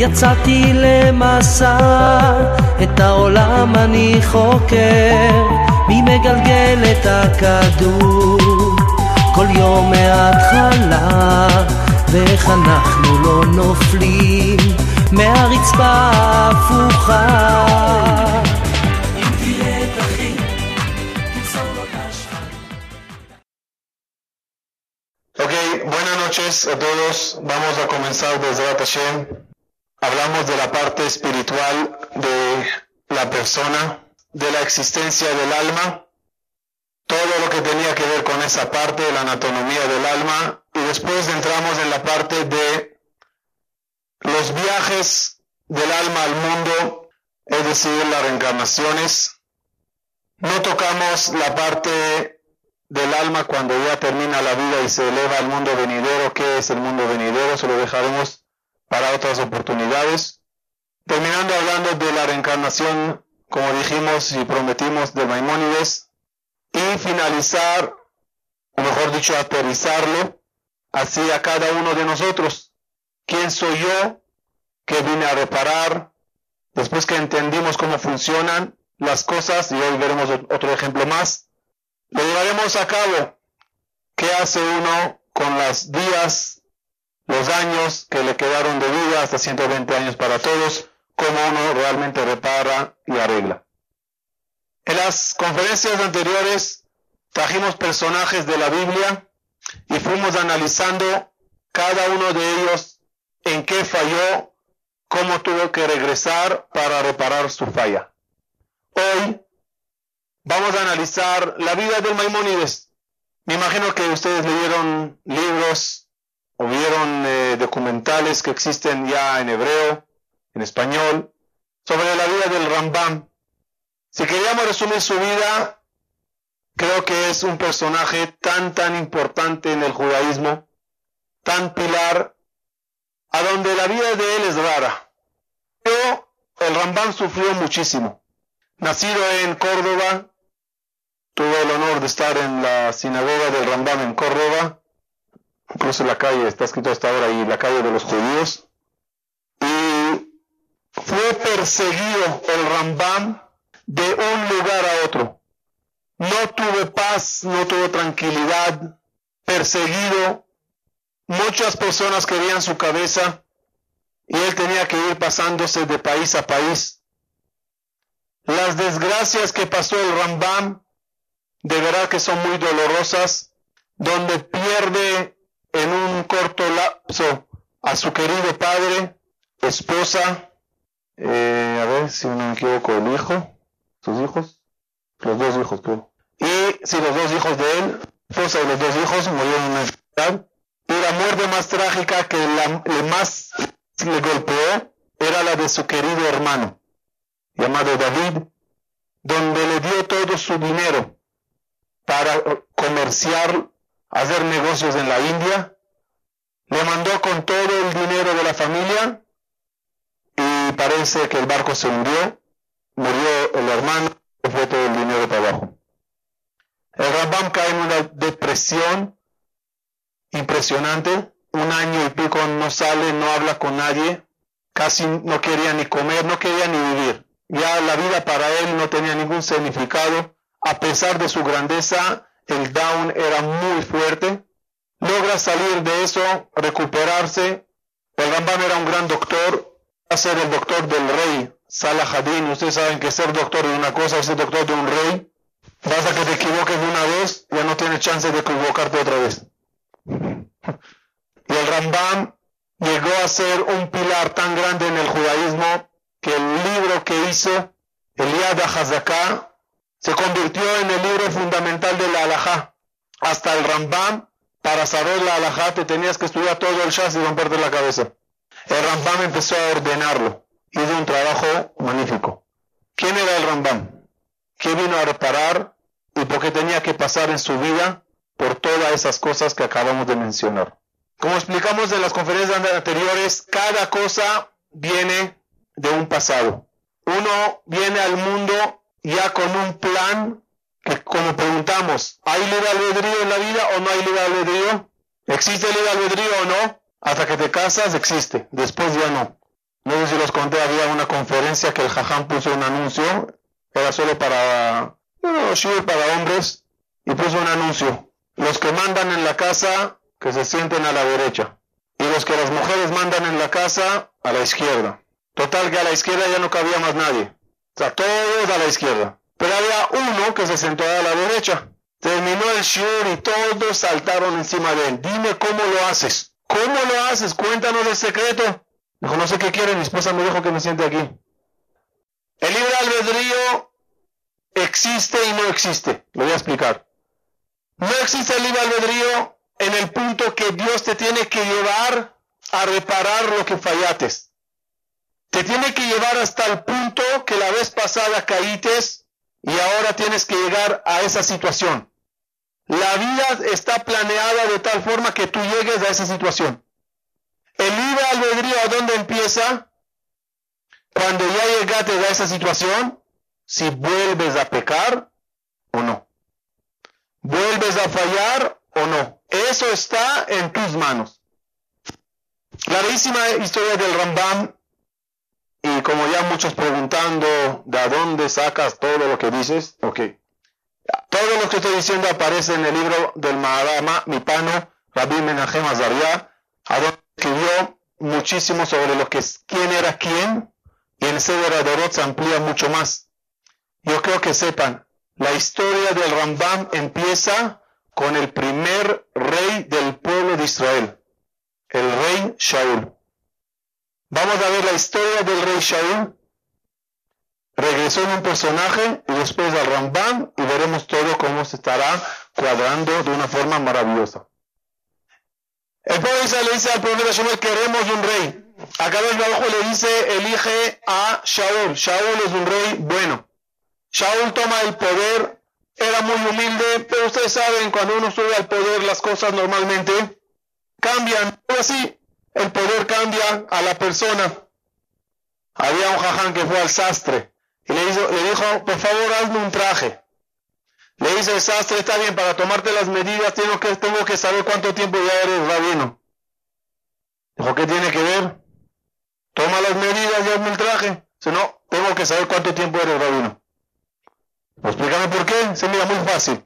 יצאתי למסע, את העולם אני חוקר, מי מגלגל את הכדור? כל יום מההתחלה, ואיך אנחנו לא נופלים מהרצפה ההפוכה. noches a todos. Vamos a comenzar desde Hashem. Hablamos de la parte espiritual de la persona, de la existencia del alma, todo lo que tenía que ver con esa parte de la anatomía del alma y después entramos en la parte de los viajes del alma al mundo, es decir, las reencarnaciones. No tocamos la parte del alma cuando ya termina la vida y se eleva al mundo venidero. ¿Qué es el mundo venidero? Se lo dejaremos para otras oportunidades. Terminando hablando de la reencarnación, como dijimos y prometimos de Maimónides, y finalizar, o mejor dicho, aterrizarlo hacia cada uno de nosotros. ¿Quién soy yo que vine a reparar? Después que entendimos cómo funcionan las cosas, y hoy veremos otro ejemplo más, lo llevaremos a cabo. ¿Qué hace uno con los días, los años que le quedaron de vida, hasta 120 años para todos? ¿Cómo uno realmente repara y arregla? En las conferencias anteriores trajimos personajes de la Biblia y fuimos analizando cada uno de ellos en qué falló, cómo tuvo que regresar para reparar su falla. Hoy vamos a analizar la vida del Maimónides. Me imagino que ustedes leyeron libros o vieron eh, documentales que existen ya en hebreo, en español, sobre la vida del Rambam. Si queríamos resumir su vida, creo que es un personaje tan, tan importante en el judaísmo, tan pilar, a donde la vida de él es rara. Pero el Rambam sufrió muchísimo. Nacido en Córdoba, Tuve el honor de estar en la sinagoga del Rambam en Córdoba, incluso la calle, está escrito hasta ahora ahí, la calle de los judíos, y fue perseguido el Rambam de un lugar a otro. No tuve paz, no tuve tranquilidad, perseguido. Muchas personas querían su cabeza y él tenía que ir pasándose de país a país. Las desgracias que pasó el Rambam de verdad que son muy dolorosas, donde pierde en un corto lapso a su querido padre, esposa, eh, a ver si no me equivoco, el hijo, sus hijos, los dos hijos creo. Y si los dos hijos de él, esposa y los dos hijos murieron en una enfermedad. Y la muerte más trágica que la, más le golpeó era la de su querido hermano, llamado David, donde le dio todo su dinero para comerciar, hacer negocios en la India. Le mandó con todo el dinero de la familia y parece que el barco se hundió, murió el hermano, y fue todo el dinero para abajo. El Rambam cae en una depresión impresionante, un año y pico no sale, no habla con nadie, casi no quería ni comer, no quería ni vivir. Ya la vida para él no tenía ningún significado a pesar de su grandeza, el down era muy fuerte. Logra salir de eso, recuperarse. El Rambam era un gran doctor, va a ser el doctor del rey, Salah Hadin. Ustedes saben que ser doctor de una cosa es ser doctor de un rey. Basta que te equivoques de una vez, ya no tienes chance de equivocarte otra vez. Y el Rambam llegó a ser un pilar tan grande en el judaísmo que el libro que hizo, el Yad HaZaká, se convirtió en el libro fundamental Hasta el Rambam, para saber la halajá, te tenías que estudiar todo el Shas y romperte la cabeza. El Rambam empezó a ordenarlo. Hizo un trabajo magnífico. ¿Quién era el Rambam? ¿Qué vino a reparar y por qué tenía que pasar en su vida por todas esas cosas que acabamos de mencionar? Como explicamos en las conferencias anteriores, cada cosa viene de un pasado. Uno viene al mundo ya con un plan que como preguntamos, ¿hay libre albedrío en la vida o no hay libre albedrío? ¿Existe libre albedrío o no? Hasta que te casas existe, después ya no. No sé si los conté, había una conferencia que el Jajam puso un anuncio, era solo para, para hombres, y puso un anuncio. Los que mandan en la casa, que se sienten a la derecha. Y los que las mujeres mandan en la casa, a la izquierda. Total que a la izquierda ya no cabía más nadie. O sea, todos a la izquierda. Pero había uno que se sentó a la derecha. Terminó el shiur y todos saltaron encima de él. Dime cómo lo haces. ¿Cómo lo haces? Cuéntanos el secreto. Dijo, no sé qué quiere, mi esposa me dijo que me siente aquí. El libre albedrío existe y no existe. Lo voy a explicar. No existe el libre albedrío en el punto que Dios te tiene que llevar a reparar lo que fallates. Te tiene que llevar hasta el punto que la vez pasada caítes y ahora tienes que llegar a esa situación. La vida está planeada de tal forma que tú llegues a esa situación. El libre albedrío, ¿a dónde empieza? Cuando ya llegaste a esa situación, si vuelves a pecar o no. ¿Vuelves a fallar o no? Eso está en tus manos. La bellísima historia del Rambam, y como ya muchos preguntando, ¿de dónde sacas todo lo que dices? Ok. Todo lo que estoy diciendo aparece en el libro del Maharama, mi pano, Rabbi Menachem Azariah, a donde escribió muchísimo sobre lo que es quién era quién, y en Seder Adorot se amplía mucho más. Yo creo que sepan, la historia del Rambam empieza con el primer rey del pueblo de Israel, el rey Shaul. Vamos a ver la historia del rey Shaul. Regresó en un personaje y después al Rambam y veremos todo cómo se estará cuadrando de una forma maravillosa. El pueblo Israel le dice al profeta Shaul, queremos un rey. Acá abajo le dice, elige a Shaul. Shaul es un rey bueno. Shaul toma el poder, era muy humilde, pero ustedes saben, cuando uno sube al poder, las cosas normalmente cambian. así, el poder cambia a la persona. Había un jaján que fue al sastre y le, le dijo, por favor, hazme un traje. Le dice el sastre, está bien, para tomarte las medidas tengo que, tengo que saber cuánto tiempo ya eres rabino. Dijo, ¿qué tiene que ver? Toma las medidas y hazme el traje. Si no, tengo que saber cuánto tiempo eres rabino. Pues explícame por qué. Se mira muy fácil.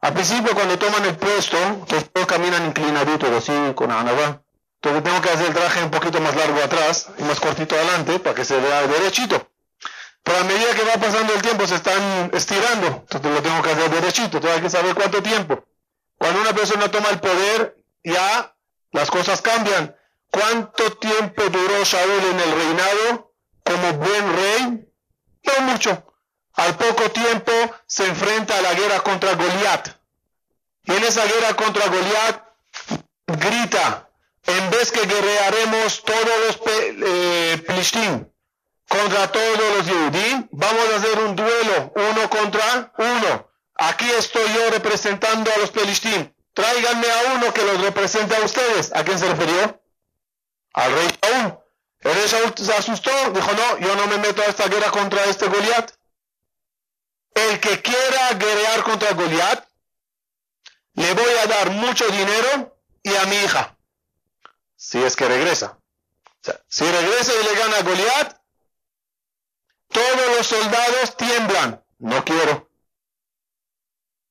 Al principio, cuando toman el puesto, todos caminan inclinaditos, así, con anabá. Entonces tengo que hacer el traje un poquito más largo atrás y más cortito adelante para que se vea derechito. Pero a medida que va pasando el tiempo se están estirando. Entonces lo tengo que hacer derechito. Entonces hay que saber cuánto tiempo. Cuando una persona toma el poder, ya las cosas cambian. ¿Cuánto tiempo duró Saúl en el reinado como buen rey? No mucho. Al poco tiempo se enfrenta a la guerra contra Goliat. Y en esa guerra contra Goliat grita, en vez que guerrearemos todos los eh, contra todos los Yehudim, vamos a hacer un duelo uno contra uno. Aquí estoy yo representando a los Pelishtim. Tráiganme a uno que los represente a ustedes. ¿A quién se refirió? Al rey Saúl. El rey Saúl se asustó, dijo, no, yo no me meto a esta guerra contra este Goliat. El que quiera guerrear contra Goliat, le voy a dar mucho dinero y a mi hija. Si es que regresa. si regresa y le gana a Goliat, todos los soldados tiemblan. No quiero.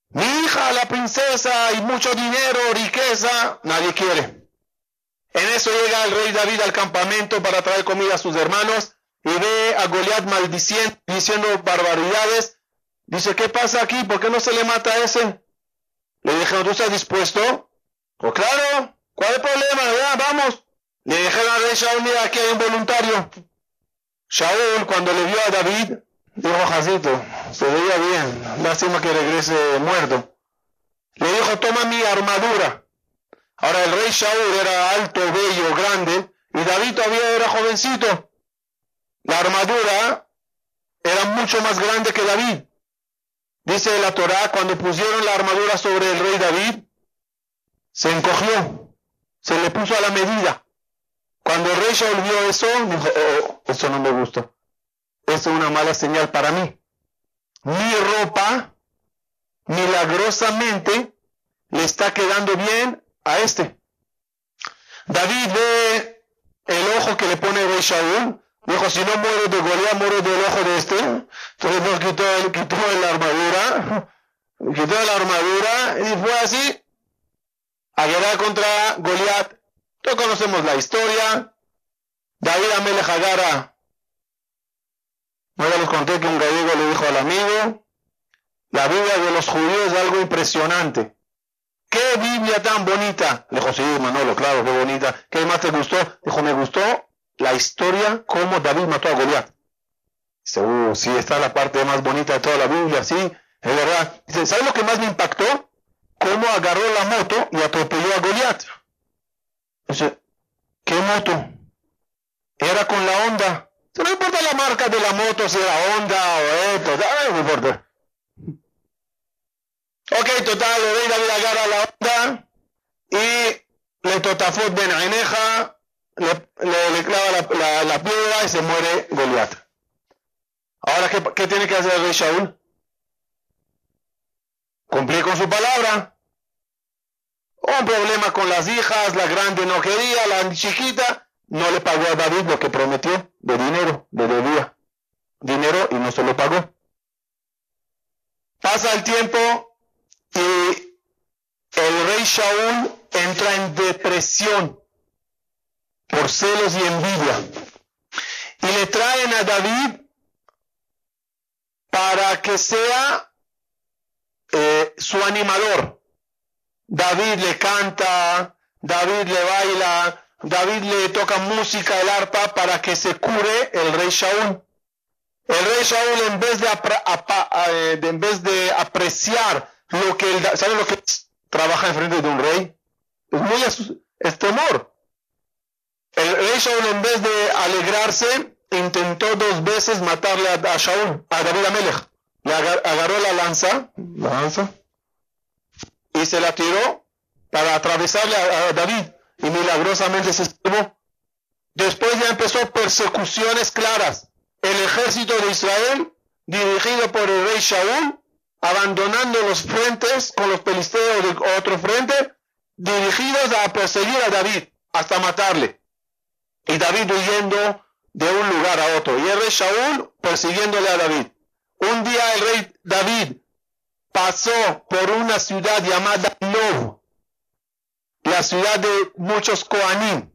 Mi hija, la princesa, y mucho dinero, riqueza, nadie quiere. En eso llega el rey David al campamento para traer comida a sus hermanos y ve a Goliat maldiciendo, diciendo barbaridades. Dice, ¿qué pasa aquí? ¿Por qué no se le mata a ese? Le dijeron, ¿tú estás dispuesto? Pues claro, ¿cuál es el problema? vamos. Le dijeron al rey Shaul, mira, aquí hay un voluntario. Shaul, cuando le vio a David, dijo, Jacito, se veía bien, lástima que regrese muerto. Le dijo, toma mi armadura. Ahora el rey Shaul era alto, bello, grande, y David todavía era jovencito. La armadura era mucho más grande que David. Dice la Torá, cuando pusieron la armadura sobre el rey David, se encogió, se le puso a la medida. Cuando el rey eso, dijo, oh, eso no me gusta. Eso es una mala señal para mí. Mi ropa, milagrosamente, le está quedando bien a este. David ve el ojo que le pone el rey. Dijo, si no muero de Goliat, muero del ojo de este. Entonces nos quitó, quitó la armadura. Quitó la armadura y fue así a guerra contra Goliat. Todos conocemos la historia. David Amelech Agara. No les conté que un gallego le dijo al amigo, la Biblia de los judíos es algo impresionante. ¿Qué Biblia tan bonita? Le dijo, sí, Manolo, claro, qué bonita. ¿Qué más te gustó? Dijo, me gustó la historia cómo David mató a Goliat. Dice, uh, sí, esta es la parte más bonita de toda la Biblia, sí, es verdad. Dice, ¿sabes lo que más me impactó? Cómo agarró la moto y atropelló a Goliat. Dice, ¿qué moto? Era con la onda. No importa la marca de la moto, si era Honda o esto, no importa. Ok, total, le la agarra la onda y le totafot ben Aineja, le, le, clava la, la, piedra y se muere Goliat. Ahora, ¿qué, ¿qué, tiene que hacer el rey Shaul? Cumplir con su palabra. Un problema con las hijas, la grande no quería, la chiquita no le pagó a David lo que prometió de dinero, le debía dinero y no se lo pagó. Pasa el tiempo, y el rey Shaul entra en depresión por celos y envidia. Y le traen a David para que sea eh, su animador. David le canta, David le baila, David le toca música, el arpa, para que se cure el rey Shaul. El rey Shaul en vez de, eh, en vez de apreciar lo que él, ¿sabe lo que es? trabaja enfrente de un rey? Es muy es temor. El rey Shaul en vez de alegrarse, intentó dos veces matarle a, Shaul, a David Amelech. Le agarró la lanza, la lanza, y se la tiró para atravesarle a, David, y milagrosamente se salvó. Después ya empezó persecuciones claras. El ejército de Israel, dirigido por el rey Shaul, abandonando los frentes con los pelisteos de otro frente, dirigidos a perseguir a David hasta matarle. Y David huyendo de un lugar a otro. Y el rey Shaul persiguiéndole a David. Un día el rey David pasó por una ciudad llamada Nob, la ciudad de muchos Koanim,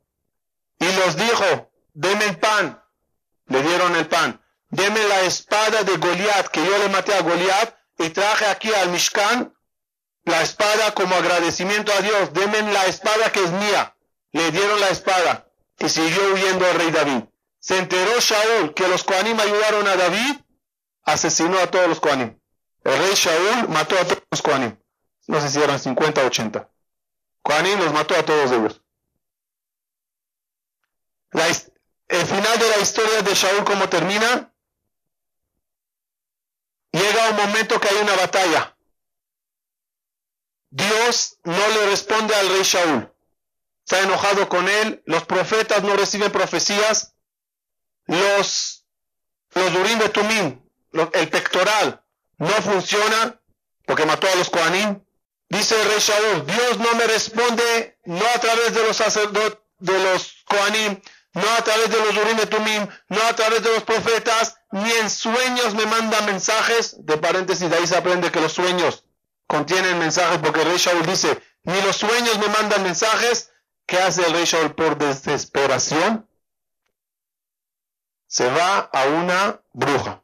y los dijo, denme el pan. Le dieron el pan. Deme la espada de Goliat, que yo le maté a Goliat, y traje aquí al Mishkan la espada como agradecimiento a Dios. Denme la espada que es mía. Le dieron la espada y siguió huyendo el rey David. Se enteró Shaul que los Koanim ayudaron a David, asesinó a todos los Koanim. El rey Shaul mató a todos los Koanim. No sé si eran 50 o 80. Koanim los mató a todos ellos. el final de la historia de Shaul, ¿cómo termina? llega un momento que hay una batalla. Dios no le responde al rey Shaul. Está enojado con él. Los profetas no reciben profecías. Los, los Urim de Tumim, el pectoral, no funciona porque mató a los Kohanim. Dice el rey Shaul, Dios no me responde, no a través de los sacerdotes, de los Kohanim, no a través de los Urim Tumim, no a través de los profetas, ni en sueños me manda mensajes. De paréntesis, de ahí se aprende que los sueños contienen mensajes, porque el rey Shaul dice, ni los sueños me mandan mensajes. ¿Qué hace el rey por desesperación? Se va a una bruja,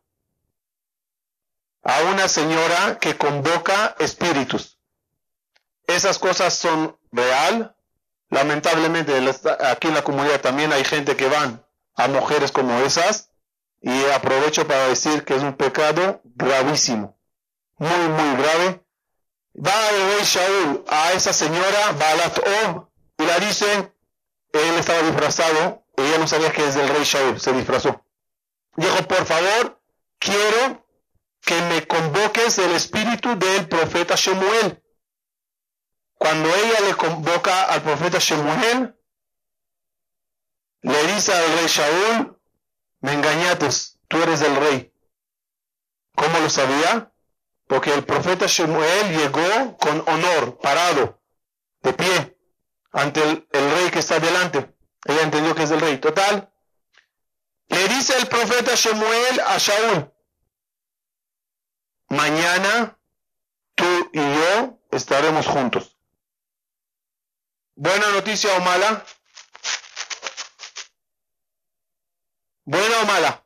a una señora que convoca espíritus. Esas cosas son real. Lamentablemente, aquí en la comunidad también hay gente que van a mujeres como esas y aprovecho para decir que es un pecado gravísimo, muy, muy grave. Va el rey Shaul a esa señora, Balat O, y la dice, él estaba disfrazado, ella no sabía que es el rey Shaul, se disfrazó. Dijo, por favor, quiero que me convoques el espíritu del profeta Shemuel. Cuando ella le convoca al profeta Shemuel, le dice al rey Shaul, me engañaste, tú eres el rey. ¿Cómo lo sabía? Porque el profeta Shemuel llegó con honor, parado, de pie, ante el, el rey que está delante. Ella entendió que es el rey. Total. Le dice el profeta Shemuel a Shaul, mañana tú y yo estaremos juntos. ¿Buena noticia o mala? ¿Buena o mala?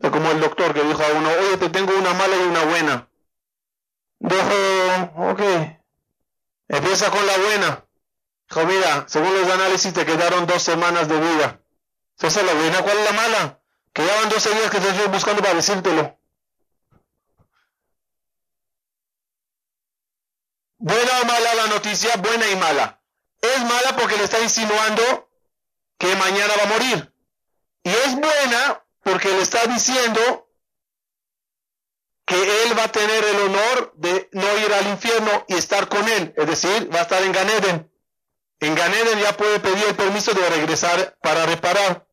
Es como el doctor que dijo a uno, oye, te tengo una mala y una buena. Dijo, ok, empieza con la buena. Dijo, mira, según los análisis te quedaron dos semanas de vida. Esa es la buena, ¿cuál es la mala? Que ya van 12 días que te estoy buscando para decírtelo. Buena o mala la noticia, buena y mala. Es mala porque le está insinuando que mañana va a morir. Y es buena porque le está diciendo que él va a tener el honor de no ir al infierno y estar con él. Es decir, va a estar en Ganeden. En Ganeden ya puede pedir el permiso de regresar para reparar.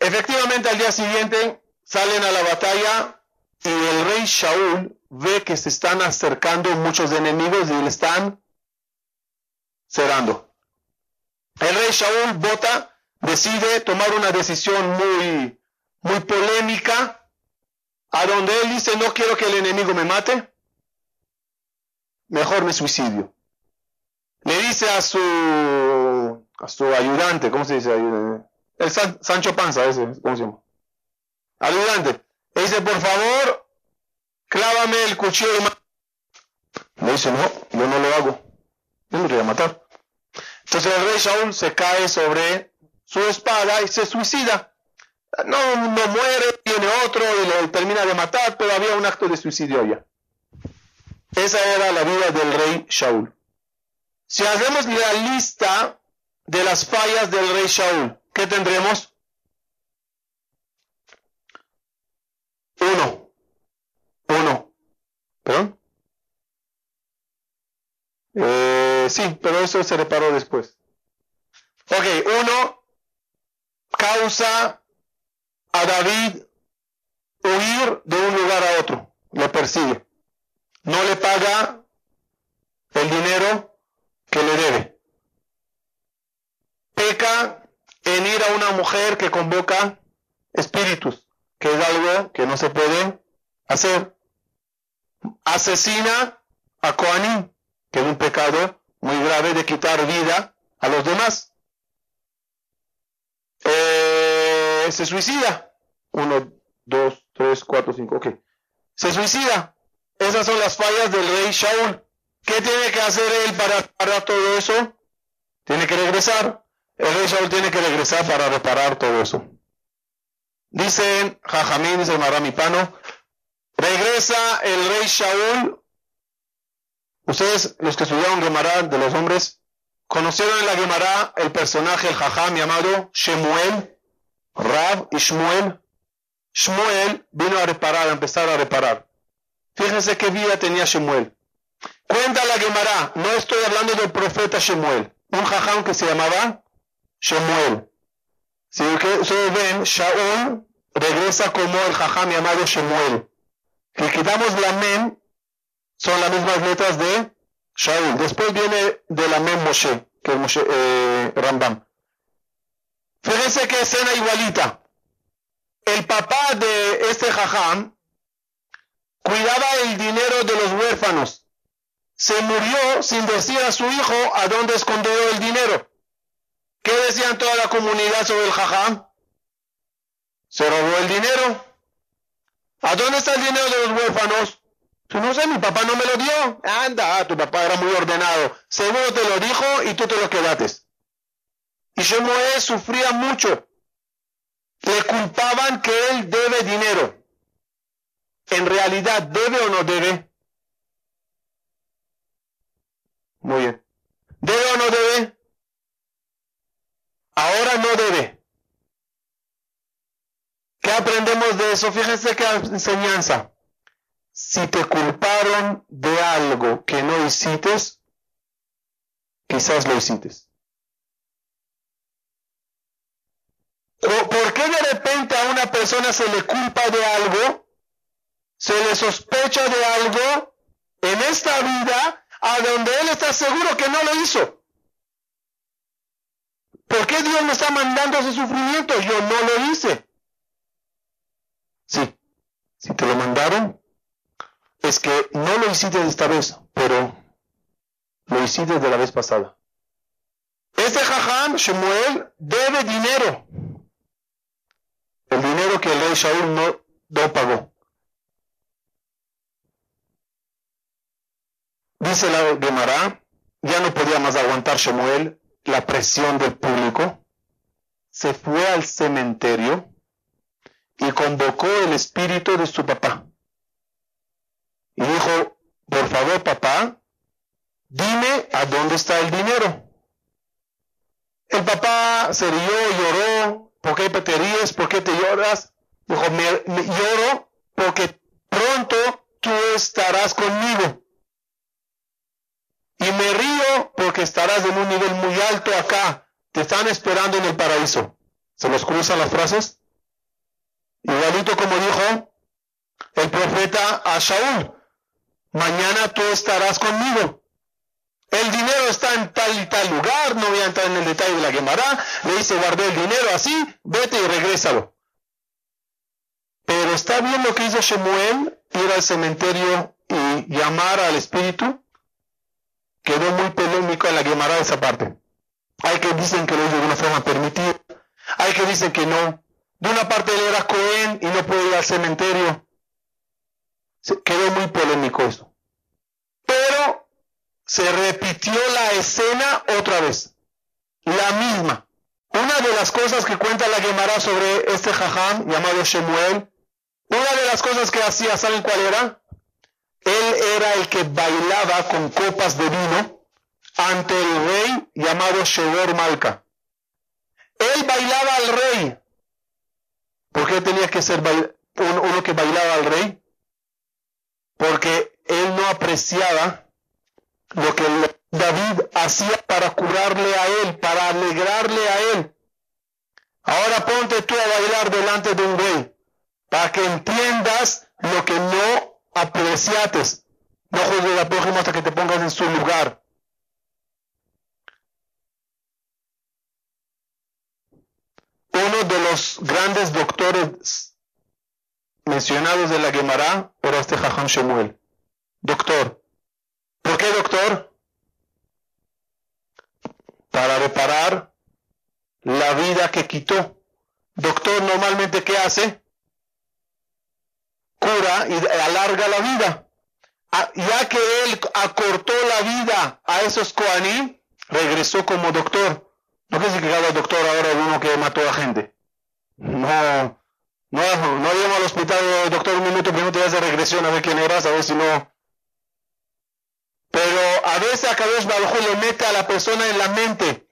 Efectivamente, al día siguiente salen a la batalla y el rey Shaul ve que se están acercando muchos enemigos y le están cerrando. El rey Shaul vota, decide tomar una decisión muy, muy polémica, a donde él dice, no quiero que el enemigo me mate, mejor me suicidio. Le dice a su, a su ayudante, ¿cómo se dice? El Sancho Panza, ese, ¿cómo se llama? Ayudante. Le dice, por favor, clávame el cuchillo. Le dice, no, yo no lo hago. Yo no voy a matar. Entonces el rey Shaul se cae sobre su espada y se suicida. No, no muere, tiene otro y le termina de matar, había un acto de suicidio allá. Esa era la vida del rey Shaul. Si hacemos la lista de las fallas del rey Shaul, ¿qué tendremos? Uno. Uno. ¿Perdón? Eh, sí, pero eso se reparó después. Ok, uno causa a David huir de un lugar a otro. Le persigue. No le paga el dinero que le debe. Peca en ir a una mujer que convoca espíritus, que es algo que no se puede hacer. Asesina a Koanim, que es un pecado muy grave de quitar vida a los demás. Eh, se suicida. Uno, dos, tres, cuatro, cinco. Ok. Se suicida. Esas son las fallas del rey Shaul. ¿Qué tiene que hacer él para parar todo eso? Tiene que regresar. El rey Shaul tiene que regresar para reparar todo eso. Dicen Jajamín, dice Maramipano, regresa el rey Shaul. Ustedes, los que estudiaron Gemara de los hombres, conocieron en la Gemara el personaje, el Jajam llamado Shemuel, Rab y Shmuel. Shmuel vino a reparar, a empezar a reparar. Fíjense qué vida tenía Shemuel. Cuenta la Gemara, no estoy hablando del profeta Shemuel, un jajam que se llamaba Shemuel. Si ustedes ven, Shaul regresa como el jajam llamado Shemuel. Si quitamos la mem, son las mismas letras de Shaul. Después viene de la mem Moshe, que es Moshe, eh, Rambam. Fíjense que escena igualita. El papá de este jajam cuidaba el dinero de los huérfanos. Se murió sin decir a su hijo a dónde escondió el dinero. ¿Qué decían toda la comunidad sobre el jajam? Se robó el dinero. ¿A dónde está el dinero de los huérfanos? Tú no sé, mi papá no me lo dio. Anda, tu papá era muy ordenado. Seguro te lo dijo y tú te lo quedaste. Y Shemuel sufría mucho. Le culpaban que él debe dinero en realidad debe o no debe? Muy bien. ¿Debe o no debe? Ahora no debe. ¿Qué aprendemos de eso? Fíjense qué enseñanza. Si te culparon de algo que no hiciste, quizás lo hiciste. ¿Por qué de repente a una persona se le culpa de algo se le sospecha de algo en esta vida a donde él está seguro que no lo hizo. ¿Por qué Dios me está mandando ese sufrimiento? Yo no lo hice. Sí, si te lo mandaron, es que no lo hiciste esta vez, pero lo hiciste de la vez pasada. Este jajam, Shemuel, debe dinero. El dinero que el rey Shaul no, no pagó. Dice la Gemara, ya no podía más aguantar Shemuel la presión del público. Se fue al cementerio y convocó el espíritu de su papá. Y dijo, por favor papá, dime a dónde está el dinero. El papá se rió, lloró, ¿por qué te ríes? ¿Por qué te lloras? Dijo, me, lloro porque pronto tú estarás conmigo. Y me río porque estarás en un nivel muy alto acá. Te están esperando en el paraíso. ¿Se los cruzan las frases? Igualito como dijo el profeta a Shaul, mañana tú estarás conmigo. El dinero está en tal y tal lugar, no voy a entrar en el detalle de la quemará, le dice guardé el dinero así, vete y regrésalo. Pero está bien lo que hizo Shemuel, ir al cementerio y llamar al espíritu. Quedó muy polémico en la quemará esa parte. Hay que dicen que lo hizo de una forma permitida, hay que dicen que no. De una parte él era Cohen y no puede ir al cementerio. Quedó muy polémico eso. Pero se repitió la escena otra vez. La misma. Una de las cosas que cuenta la Gemara sobre este jajam llamado Shemuel, una de las cosas que hacía, ¿saben cuál era? Él era el que bailaba con copas de vino ante el rey llamado Shedor Malka. Él bailaba al rey. ¿Por qué tenía que ser uno que bailaba al rey? Porque él no apreciaba lo que David hacía para curarle a él, para alegrarle a él. Ahora ponte tú a bailar delante de un rey, para que entiendas lo que no apreciates. No juzgues a prójimo hasta que te pongas en su lugar. Uno de los grandes doctores mencionados de la Gemara era este Jajam Shemuel. Doctor. ¿Por qué doctor? Para reparar la vida que quitó. Doctor normalmente ¿qué hace? Cura y alarga la vida. Ah, ya que él acortó la vida a esos Koanim, regresó como doctor. No decir que cada doctor ahora es uno que mató a gente. No, no, no al hospital, doctor, un minuto, das de regresión a ver quién eras, a ver si no. Pero a veces a Kadosh Baruj le mete a la persona en la mente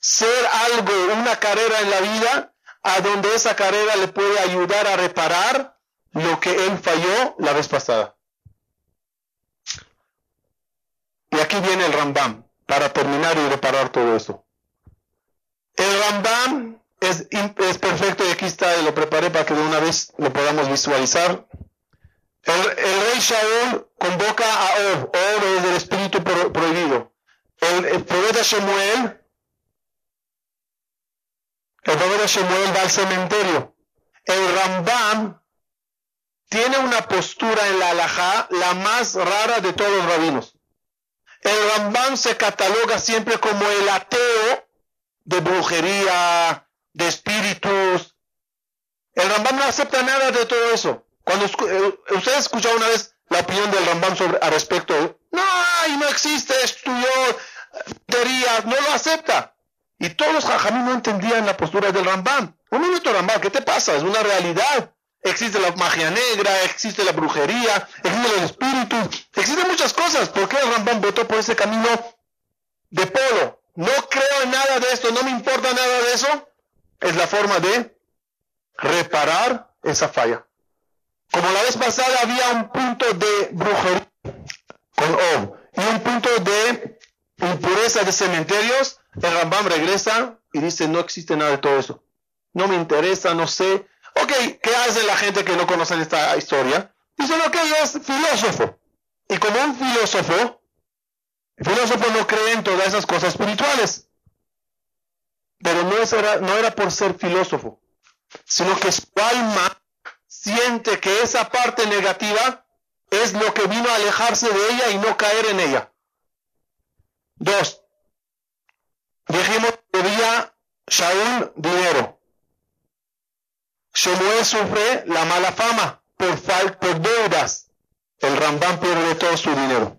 ser algo, una carrera en la vida, a donde esa carrera le puede ayudar a reparar lo que él falló la vez pasada. Y aquí viene el Rambam, para terminar y reparar todo esto. El Rambam es, es, perfecto y aquí está, y lo preparé para que de una vez lo podamos visualizar. El, rey Shaul convoca a Ob, Ob es el espíritu prohibido. El, el profeta Shemuel, el profeta Shemuel va al cementerio. El Rambam tiene una postura en la alajá la más rara de todos los rabinos. El Rambam se cataloga siempre como el ateo de brujería, de espíritus. El Rambam no acepta nada de todo eso. Cuando eh, usted escuchado una vez la opinión del Rambam sobre al respecto, no, no existe, estudió no lo acepta. Y todos los jajamí no entendían la postura del Rambam. Un minuto, Rambam, ¿qué te pasa? Es una realidad. Existe la magia negra, existe la brujería, existe el espíritu, existen muchas cosas. ¿Por qué Rambam votó por ese camino de polo? no creo en nada de esto, no me importa nada de eso, es la forma de reparar esa falla. Como la vez pasada había un punto de brujería con O y un punto de impureza de cementerios, el Rambam regresa y dice, no existe nada de todo eso. No me interesa, no sé. Ok, ¿qué hace la gente que no conoce esta historia? Dicen, ok, es filósofo. Y como un filósofo, el filósofo no cree en todas esas cosas espirituales. Pero no era, no era por ser filósofo, sino que su alma siente que esa parte negativa es lo que vino a alejarse de ella y no caer en ella. Dos, dijimos que debía Shaul dinero. Shemuel sufre la mala fama por, fal por deudas. El Rambam pierde todo su dinero.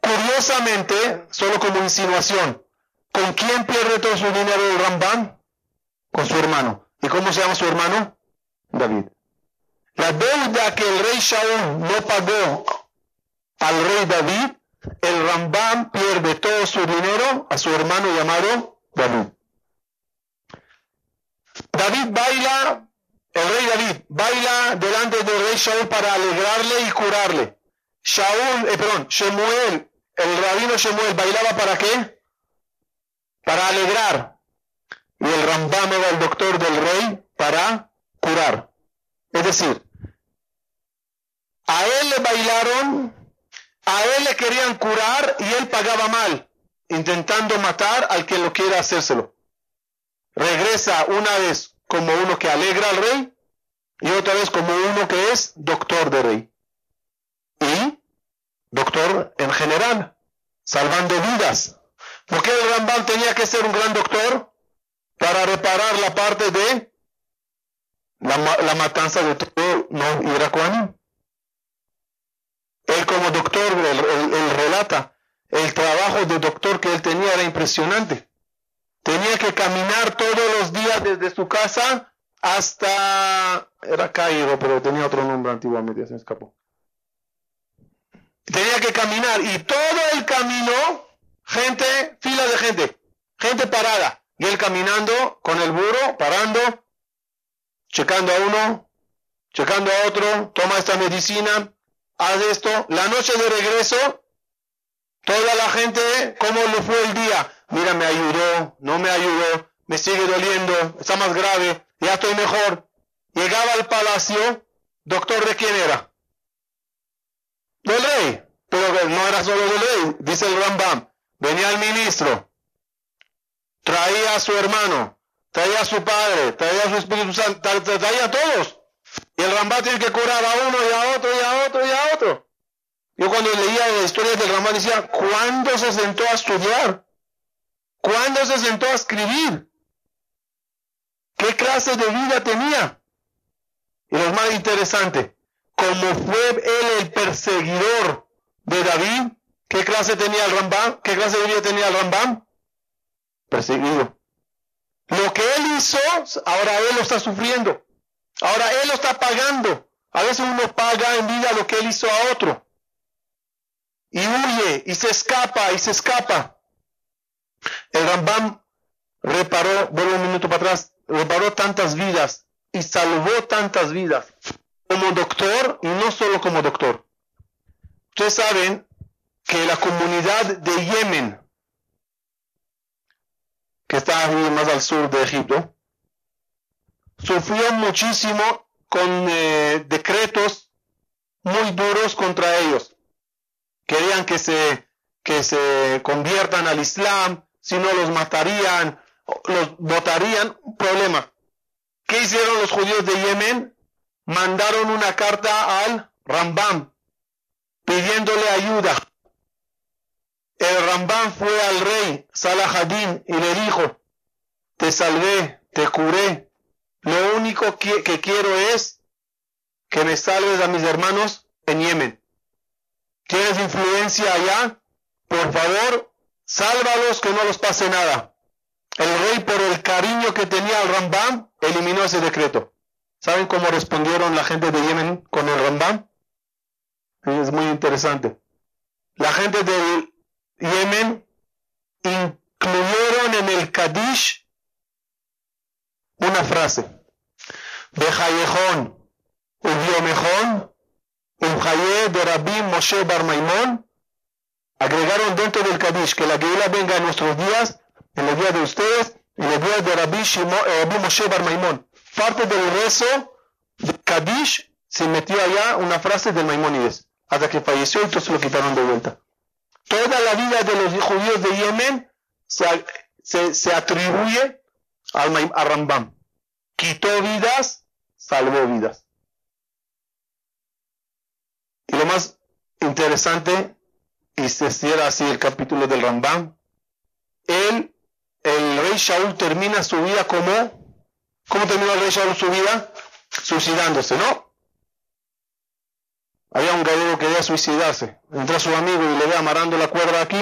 Curiosamente, solo como insinuación, ¿con quién pierde todo su dinero el Rambam? Con su hermano. ¿Y cómo se llama su hermano? David. La deuda que el rey Shaul no pagó al rey David, el Rambam pierde todo su dinero a su hermano llamado David. David baila, el rey David baila delante del rey Shaul para alegrarle y curarle. Shaul, eh, perdón, Shemuel, el rabino Shemuel bailaba para qué? Para alegrar. Y el Rambam era el doctor del rey para curar. Es decir, a él le bailaron, a él le querían curar y él pagaba mal, intentando matar al que lo quiera hacérselo. Regresa una vez como uno que alegra al rey y otra vez como uno que es doctor de rey. Y doctor en general, salvando vidas. ¿Por qué el Rambam tenía que ser un gran doctor? Para reparar la parte de la, matanza de todo no iracuano. Él como doctor, él, relata, el trabajo de doctor que él tenía era impresionante. Tenía que caminar todos los días desde su casa hasta, era Cairo, pero tenía otro nombre antiguamente, se me escapó. Tenía que caminar y todo el camino, gente, fila de gente, gente parada. Y él caminando con el burro, parando, checando a uno, checando a otro, toma esta medicina, haz esto. La noche de regreso, toda la gente, ¿cómo le fue el día? Mira, me ayudó, no me ayudó, me sigue doliendo, está más grave, ya estoy mejor. Llegaba al palacio, doctor de quién era? Del rey, pero no era solo del rey, dice el Rambam. Venía el ministro, traía a su hermano, traía a su padre, traía a su Espíritu Santo, traía a todos. Y el Rambam tiene que curar a uno y a otro y a otro y a otro. Yo cuando leía la historia del Rambam decía, ¿cuándo se sentó a estudiar? ¿Cuándo se sentó a escribir? ¿Qué clase de vida tenía? Y lo más interesante, como fue él el perseguidor de David, ¿qué clase tenía el Rambam? ¿Qué clase de vida tenía el Rambam? Perseguido. Lo que él hizo, ahora él lo está sufriendo. Ahora él lo está pagando. A veces uno paga en vida lo que él hizo a otro. Y huye, y se escapa, y se escapa. El Rambam reparó, vuelvo un minuto para atrás, reparó tantas vidas y salvó tantas vidas como doctor y no solo como doctor. Ustedes saben que la comunidad de Yemen, que está más al sur de Egipto, sufrió muchísimo con eh, decretos muy duros contra ellos. Querían que se, que se conviertan al Islam, si no los matarían, los votarían, problema. ¿Qué hicieron los judíos de Yemen? Mandaron una carta al Rambam pidiéndole ayuda. El Rambam fue al rey Salahadin y le dijo, te salvé, te curé. Lo único que, que quiero es que me salves a mis hermanos en Yemen. ¿Tienes influencia allá? Por favor, sálvalos que no los pase nada. El rey, por el cariño que tenía al Rambam, eliminó ese decreto. ¿Saben cómo respondieron la gente de Yemen con el Rambam? Es muy interesante. La gente del Yemen incluyeron en el Kadish una frase. Bejayejón, Ubiomejón, Ujaye de Rabbi Moshe Bar Maimón, agregaron dentro del Kadish que la Geula venga en nuestros días, en los días de ustedes, en los días de Rabbi, eh, Moshe Bar Maimón. Parte del rezo de Kadish se metió allá una frase del Maimónides, hasta que falleció y entonces lo quitaron de vuelta. Toda la vida de los judíos de Yemen se, atribuye al, a Rambam. Quitó vidas, salvó vidas. Y lo más interesante, y se cierra así el capítulo del Rambam, él, el rey Shaul termina su vida como, ¿cómo terminó el rey Shaul su vida? Suicidándose, ¿no? Había un gallego que quería suicidarse. Entra su amigo y le ve amarrando la cuerda aquí.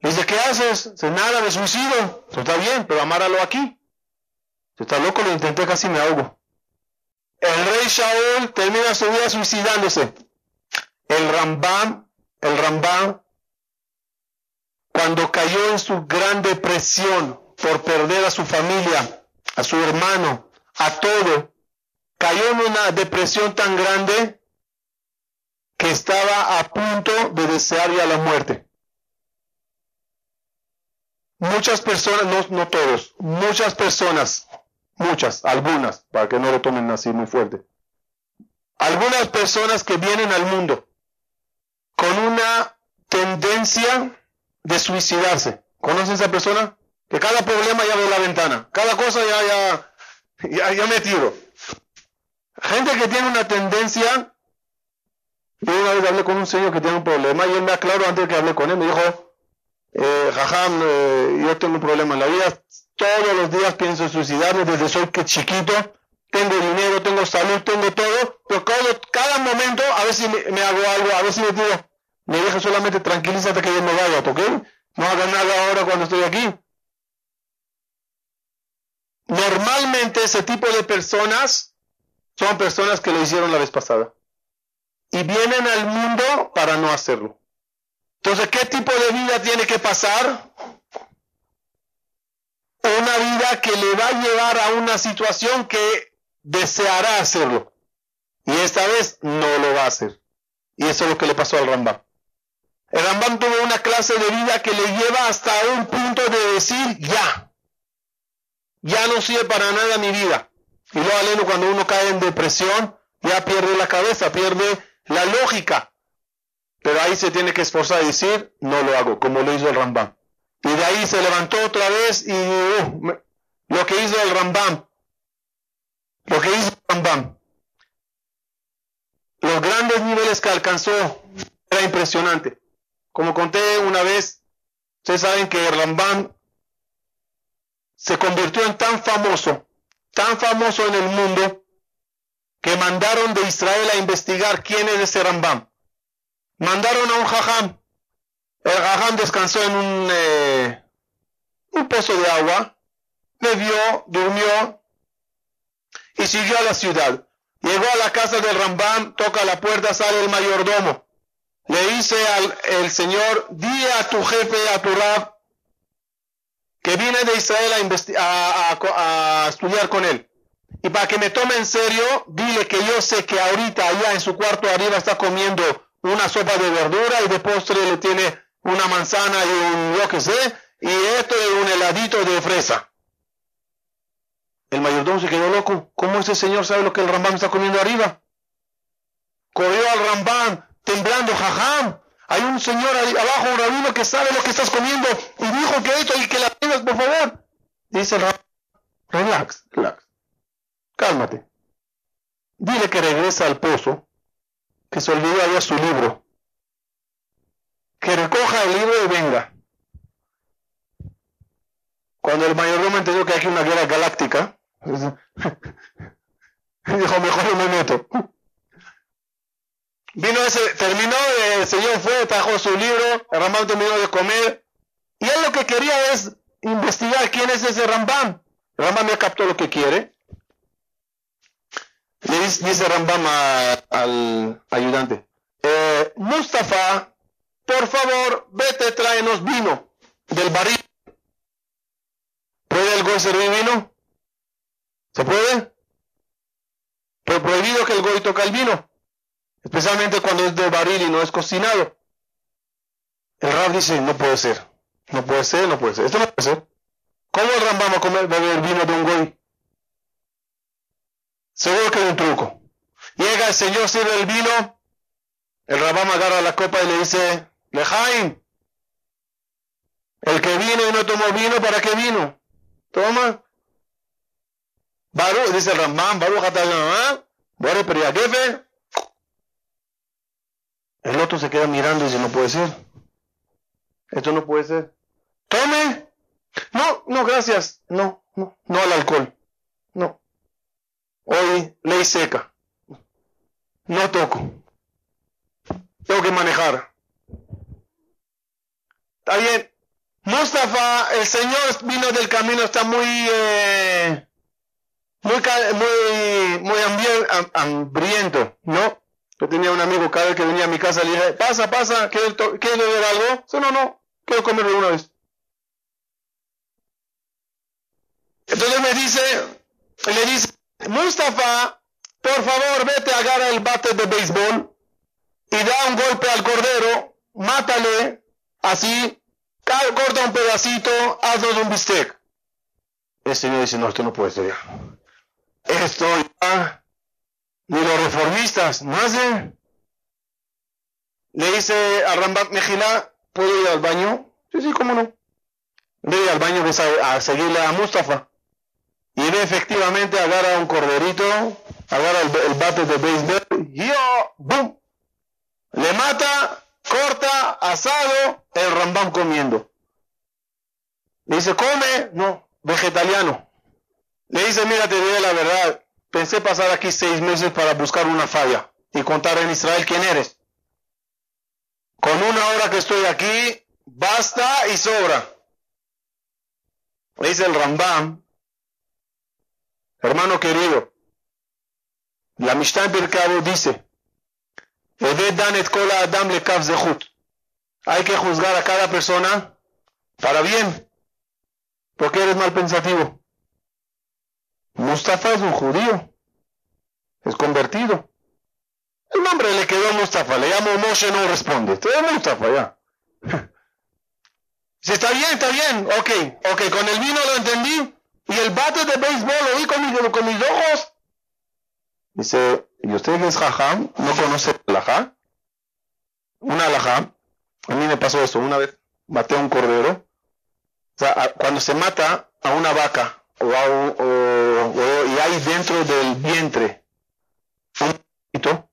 Dice, ¿qué haces? Dice, nada, me suicido. Está bien, pero amáralo aquí. Si está loco, lo intenté, casi me ahogo. El rey Shaul termina su vida suicidándose. El Rambam, el Rambam, cuando cayó en su gran depresión por perder a su familia, a su hermano, a todo, cayó en una depresión tan grande que estaba a punto de desear ya la muerte. Muchas personas, no, no todos, muchas personas, muchas, algunas, para que no lo tomen así muy fuerte, algunas personas que vienen al mundo con una tendencia de suicidarse. ¿Conocen a esa persona? Que cada problema ya ve la ventana, cada cosa ya, ya, ya, ya me tiro. Gente que tiene una tendencia, yo una vez hablé con un señor que tiene un problema y él me aclaró antes de que hablé con él, me dijo, eh, eh, yo tengo un problema en la vida, todos los días pienso suicidarme desde soy que chiquito, tengo dinero, tengo salud, tengo todo, pero cada, momento a ver si me, hago algo, a ver si me digo, me dejo solamente tranquilízate que yo me vaya, ¿ok? No haga nada ahora cuando estoy aquí. Normalmente ese tipo de personas son personas que lo hicieron la vez pasada. Y vienen al mundo para no hacerlo. Entonces, ¿qué tipo de vida tiene que pasar? Una vida que le va a llevar a una situación que deseará hacerlo. Y esta vez no lo va a hacer. Y eso es lo que le pasó al Rambam. El Rambam tuvo una clase de vida que le lleva hasta un punto de decir ya. Ya no sirve para nada mi vida. Y luego aleno cuando uno cae en depresión, ya pierde la cabeza, pierde la lógica. Pero ahí se tiene que esforzar y decir, no lo hago, como lo hizo el Rambam. Y de ahí se levantó otra vez y uh, lo que hizo el Rambam, lo que hizo Rambam, los grandes niveles que alcanzó era impresionante. Como conté una vez, ustedes saben que Rambam se convirtió en tan famoso tan famoso en el mundo que mandaron de Israel a investigar quién es ese Rambam. Mandaron a un jajam. El jajam descansó en un, eh, un pozo de agua, bebió, durmió y siguió a la ciudad. Llegó a la casa del Rambam, toca la puerta, sale el mayordomo. Le dice al el Señor, di a tu jefe, a tu rab, que viene de Israel a, estudiar con él. Y para que me tome en serio, dile que yo sé que ahorita allá en su cuarto arriba está comiendo una sopa de verdura y de postre le tiene una manzana y un yo que sé, y esto es un heladito de fresa. El mayordomo se quedó loco. ¿Cómo ese señor sabe lo que el Rambam está comiendo arriba? Corrió al Rambam temblando, jajam. Hay un señor ahí abajo, un rabino que sabe lo que estás comiendo y dijo que esto y que la tengas, por favor. Dice el rabino, relax, relax, cálmate. Dile que regresa al pozo, que se olvidó allá su libro, que recoja el libro y venga. Cuando el mayordomo entendió que hay una guerra galáctica, dijo, mejor no me. Vino ese, terminó, el Señor fue, trajo su libro, el Rambam terminó de comer, y él lo que quería es investigar quién es ese Rambam. El Rambam ya captó lo que quiere. Le dice, Rambam al ayudante, eh, Mustafa, por favor, vete, tráenos vino del barril. ¿Puede el goy servir vino? ¿Se puede? Pero prohibido que el goy toque el vino especialmente cuando es de barril y no es cocinado. El Rab dice, no puede ser, no puede ser, no puede ser, esto no puede ser. ¿Cómo el Ram va a comer, beber vino de un goy? Seguro que hay un truco. Llega el Señor, sirve el vino, el Rabam agarra la copa y le dice, Lejaim, el que vino y no tomó vino, ¿para qué vino? Toma. Baruch, dice el Ramán, Baruch Atayamá, Bore Periagefe. El otro se queda mirando y dice, no puede ser. Esto no puede ser. Tome. No, no, gracias. No, no, no al alcohol. No. Hoy ley seca. No toco. Tengo que manejar. Está bien. Mustafa, el Señor vino del camino, está muy, eh, muy, muy, muy hambriento, ¿no? Yo tenía un amigo, cada vez que venía a mi casa le dije, pasa, pasa, ¿quieres, beber algo? No, no, quiero comer una vez. Entonces me dice, le dice, Mustafa, por favor, vete, agarra el bate de béisbol y da un golpe al cordero, mátale, así, corta un pedacito, hazlo de un bistec. El Señor dice, no, esto no puede ser Esto ya, ni los reformistas no. Le dice a Rambat Mejila, ¿puedo ir al baño? Sí, sí, cómo no. Ve al baño, ves a, seguirle a Mustafa. Y ve efectivamente, agarra un corderito, agarra el, bate de béisbol, y yo, ¡boom! Le mata, corta, asado, el Rambam comiendo. Le dice, come, no, vegetariano. Le dice, mira, te diré la verdad, pensé pasar aquí seis meses para buscar una falla y contar en Israel quién eres. Con una hora que estoy aquí, basta y sobra. Le dice el Rambam, hermano querido, la Mishnah Birkabo dice, hay que juzgar a cada persona para bien. porque eres mal pensativo? Mustafa es un judío. Es convertido. El nombre le quedó Mustafa. Le llamo Moshe, no responde. Te Mustafa ya. Si está bien, está bien. Ok, ok. Con el vino lo entendí. Y el bate de béisbol lo vi con, con mis ojos. Dice, ¿y usted es jajam? ¿No conoce el alajá? Una alajá, a mí me pasó eso, una vez maté a un cordero. O sea, cuando se mata a una vaca o, y hay dentro del vientre un poquito,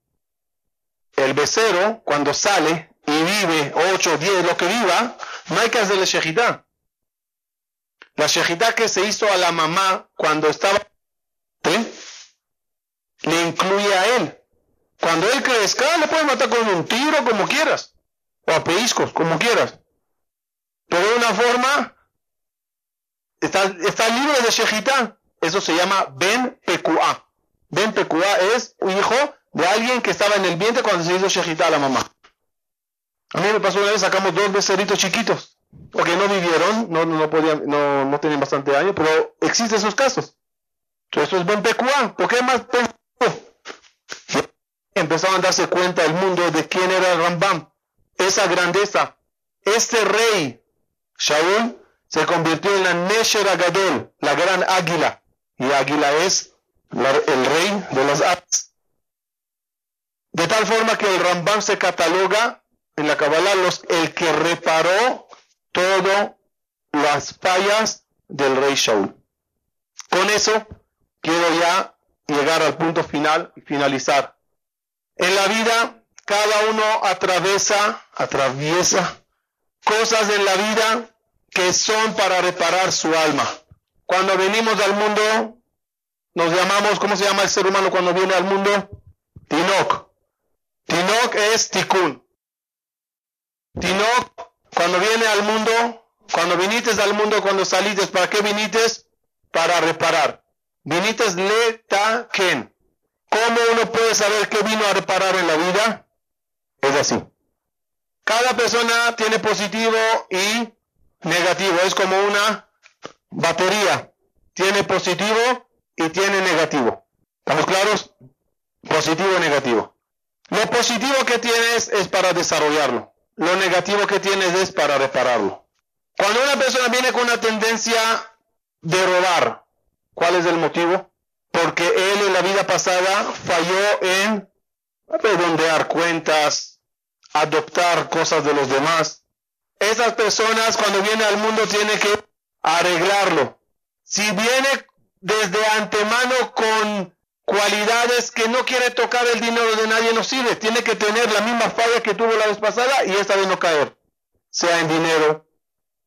el becero cuando sale y vive 8, 10, lo que viva, no hay que hacerle shejitá. La shejitá que se hizo a la mamá cuando estaba le incluye a él. Cuando él crezca, le puedes matar con un tiro, como quieras, o a peiscos, como quieras. Pero de una forma, está, está libre de Shejitá. Eso se llama Ben Pekua. Ben Pekua es un hijo de alguien que estaba en el vientre cuando se hizo Shejitá a la mamá. A mí me pasó una vez, sacamos dos beceritos chiquitos, porque no vivieron, no, no, podían, no, no tenían bastante años, pero existen esos casos. Entonces es Ben Pekua. ¿Por qué más empezaron a darse cuenta el mundo de quién era Rambam, esa grandeza. Este rey, Shaul, se convirtió en la Nesher Agadol, la gran águila. Y águila es el rey de las aves. De tal forma que el Rambam se cataloga en la Kabbalah el que reparó todas las fallas del rey Shaul. Con eso quiero ya llegar al punto final y finalizar. En la vida, cada uno atraviesa, atraviesa cosas en la vida que son para reparar su alma. Cuando venimos al mundo, nos llamamos, ¿cómo se llama el ser humano cuando viene al mundo? Tinok. Tinok es tikkun. Tinok, cuando viene al mundo, cuando viniste al mundo, cuando saliste, ¿para qué viniste? Para reparar. Viniste le ta ken. ¿Cómo uno puede saber qué vino a reparar en la vida? Es así. Cada persona tiene positivo y negativo. Es como una batería. Tiene positivo y tiene negativo. ¿Estamos claros? Positivo y negativo. Lo positivo que tienes es para desarrollarlo. Lo negativo que tienes es para repararlo. Cuando una persona viene con una tendencia de robar, ¿cuál es el motivo? porque él en la vida pasada falló en redondear cuentas, adoptar cosas de los demás. Esas personas cuando viene al mundo tiene que arreglarlo. Si viene desde antemano con cualidades que no quiere tocar el dinero de nadie no sirve. Tiene que tener la misma falla que tuvo la vez pasada y esta vez no caer. Sea en dinero,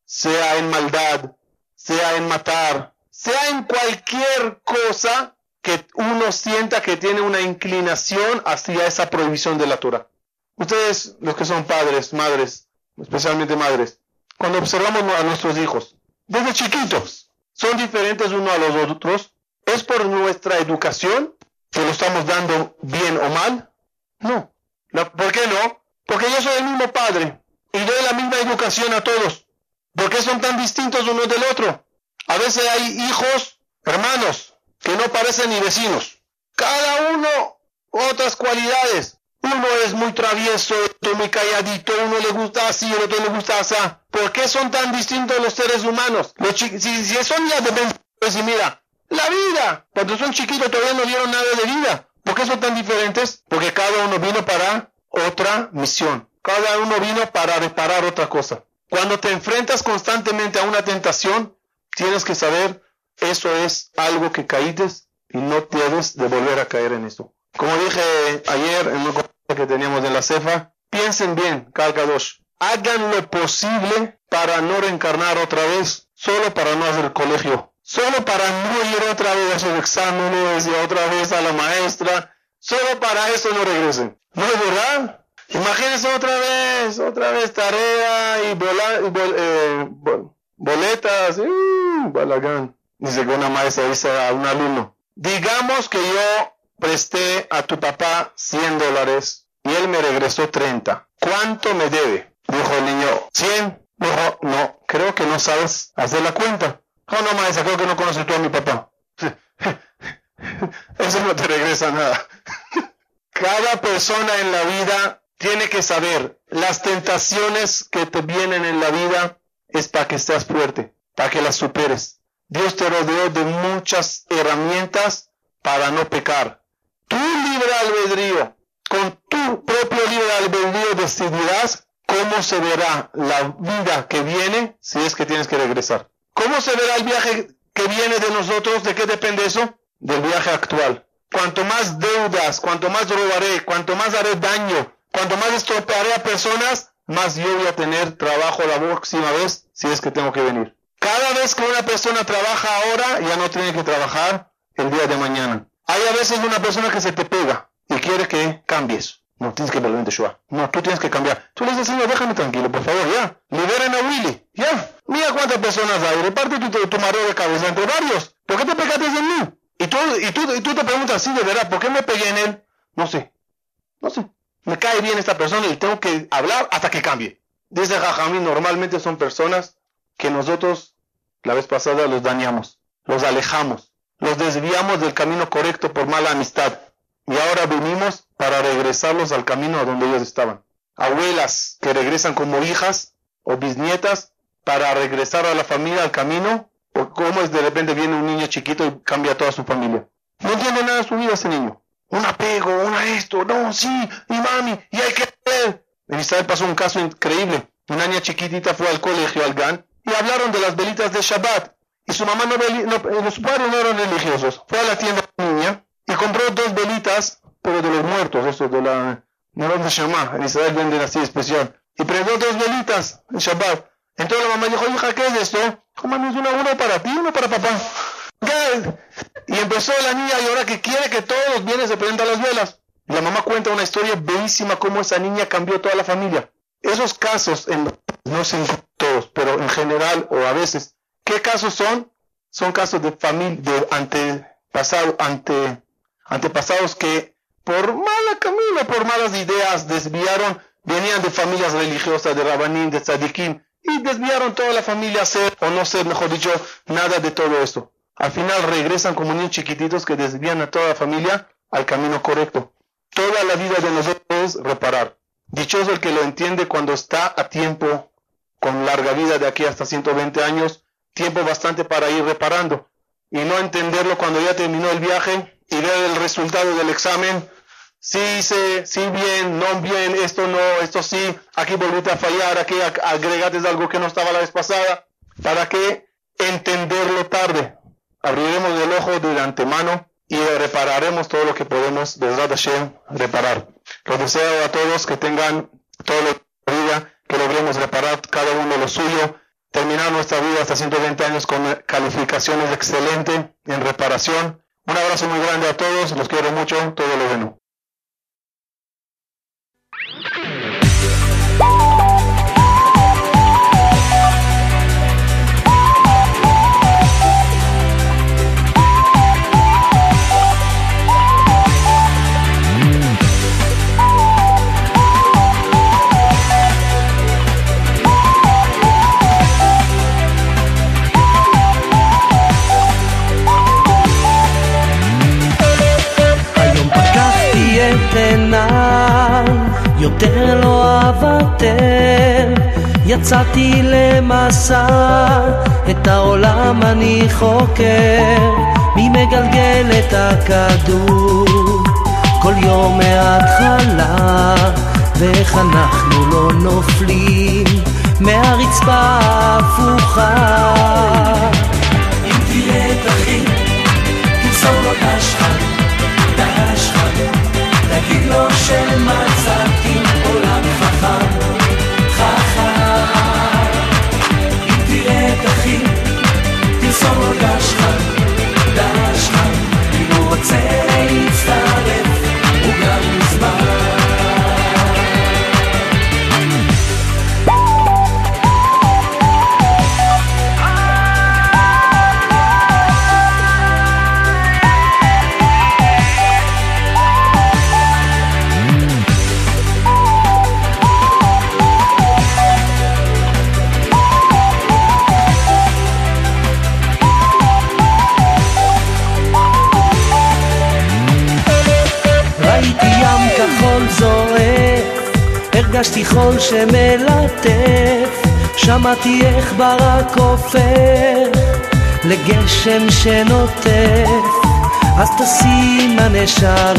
sea en maldad, sea en matar, sea en cualquier cosa que uno sienta que tiene una inclinación hacia esa prohibición de la Torah. Ustedes, los que son padres, madres, especialmente madres, cuando observamos a nuestros hijos, desde chiquitos, son diferentes unos a los otros, ¿Es por nuestra educación que lo estamos dando bien o mal? No. ¿Por qué no? Porque yo soy el mismo padre y doy la misma educación a todos. ¿Por qué son tan distintos uno del otro? A veces hay hijos, hermanos, que no parecen ni vecinos. Cada uno otras cualidades. Uno es muy travieso, otro muy calladito, uno le gusta así, el otro le gusta así. ¿Por qué son tan distintos los seres humanos? si, si son ya de pues mira, la vida. Cuando son chiquitos todavía no vieron nada de vida. ¿Por qué son tan diferentes? Porque cada uno vino para otra misión. Cada uno vino para reparar otra cosa. Cuando te enfrentas constantemente a una tentación, tienes que saber, eso es algo que caídes y no tienes de volver a caer en eso. Como dije ayer en que teníamos en la cefa, piensen bien, Calcados, hagan lo posible para no reencarnar otra vez, solo para no hacer colegio solo para no ir otra vez a sus exámenes y otra vez a la maestra, solo para eso no regresen. ¿No es verdad? Imagínense otra vez, otra vez tarea y, eh, boletas, uh, balagán. Dice que una maestra dice a un alumno, digamos que yo presté a tu papá 100 dólares y él me regresó 30. ¿Cuánto me debe? Dijo el niño, 100. Dijo, no, creo que no sabes hacer la cuenta. Oh, no, maestra, creo que no conoces tú a mi papá. Eso no te regresa nada. Cada persona en la vida tiene que saber, las tentaciones que te vienen en la vida es para que estés fuerte, para que las superes. Dios te rodeó de muchas herramientas para no pecar. Tu libre albedrío, con tu propio libre albedrío decidirás cómo se verá la vida que viene si es que tienes que regresar. ¿Cómo se verá el viaje que viene de nosotros? ¿De qué depende eso? Del viaje actual. Cuanto más deudas, cuanto más robaré, cuanto más haré daño, cuanto más estropearé a personas, más yo voy a tener trabajo la próxima vez si es que tengo que venir. Cada vez que una persona trabaja ahora, ya no tiene que trabajar el día de mañana. Hay a veces una persona que se te pega y quiere que cambies. No, tienes que volver en Teshua. No, tú tienes que cambiar. Tú le dices, Señor, déjame tranquilo, por favor, ya. Liberen a Willy, ya. Mira cuántas personas hay. Reparte tu, tu, mareo de cabeza entre varios. ¿Por qué te pegaste en mí? Y tú, y tú, y tú te preguntas, sí, de verdad, ¿por qué me pegué en él? No sé. No sé. Me cae bien esta persona y tengo que hablar hasta que cambie. Dice Jajamín, normalmente son personas que nosotros la vez pasada los dañamos, los alejamos, los desviamos del camino correcto por mala amistad. Y ahora venimos para regresarlos al camino a donde ellos estaban. Abuelas que regresan como hijas o bisnietas para regresar a la familia al camino, o cómo es de repente viene un niño chiquito y cambia toda su familia. No entiende nada de su vida ese niño. Un apego, una esto, no, sí, y mami, y hay que hacer. En Israel pasó un caso increíble. Una niña chiquitita fue al colegio, al GAN, y hablaron de las velitas de Shabbat. Y su mamá no, no los padres no eran religiosos. Fue a la tienda de la niña y compró dos velitas, pero de los muertos, eso de la, no de Shabbat. En Israel venden así especial. Y prendió dos velitas en Shabbat. Entonces la mamá dijo, hija, ¿qué es esto? Mami, es una, uno para ti, uno para papá. Y empezó la niña a llorar que quiere que todos los bienes se prendan las velas. Y la mamá cuenta una historia bellísima cómo esa niña cambió toda la familia. Esos casos, en, no sé todos, pero en general o a veces, ¿qué casos son? Son casos de familia, de antepasado, ante, antepasados que por mala camino, por malas ideas, desviaron, venían de familias religiosas, de rabanín, de tzadikim, y desviaron toda la familia a ser, o no ser, mejor dicho, nada de todo esto. Al final regresan como niños chiquititos que desvían a toda la familia al camino correcto. Toda la vida de nosotros es reparar. Dichoso el que lo entiende cuando está a tiempo, con larga vida de aquí hasta 120 años, tiempo bastante para ir reparando. y no entenderlo cuando ya terminó el viaje y ver el resultado del examen. Sí hice, sí bien, no bien, esto no, esto sí, aquí volviste a fallar, aquí agregaste algo que no estaba la vez pasada. ¿Para qué entenderlo tarde? Abriremos el ojo de antemano y repararemos todo lo que podemos, de Hashem, reparar. Los deseo a todos que tengan todo lo que vida, que logremos reparar cada uno lo suyo, terminar nuestra vida hasta 120 años con calificaciones excelentes en reparación. Un abrazo muy grande a todos, los quiero mucho, todo lo bueno. אוותר יצאתי למסע, את העולם אני חוקר, מי מגלגל את הכדור? כל יום מההתחלה, ואיך אנחנו לא נופלים מהרצפה ההפוכה. שמלטף, שמעתי איך ברק הופך לגשם שנוטף, אז תשים הנשרים,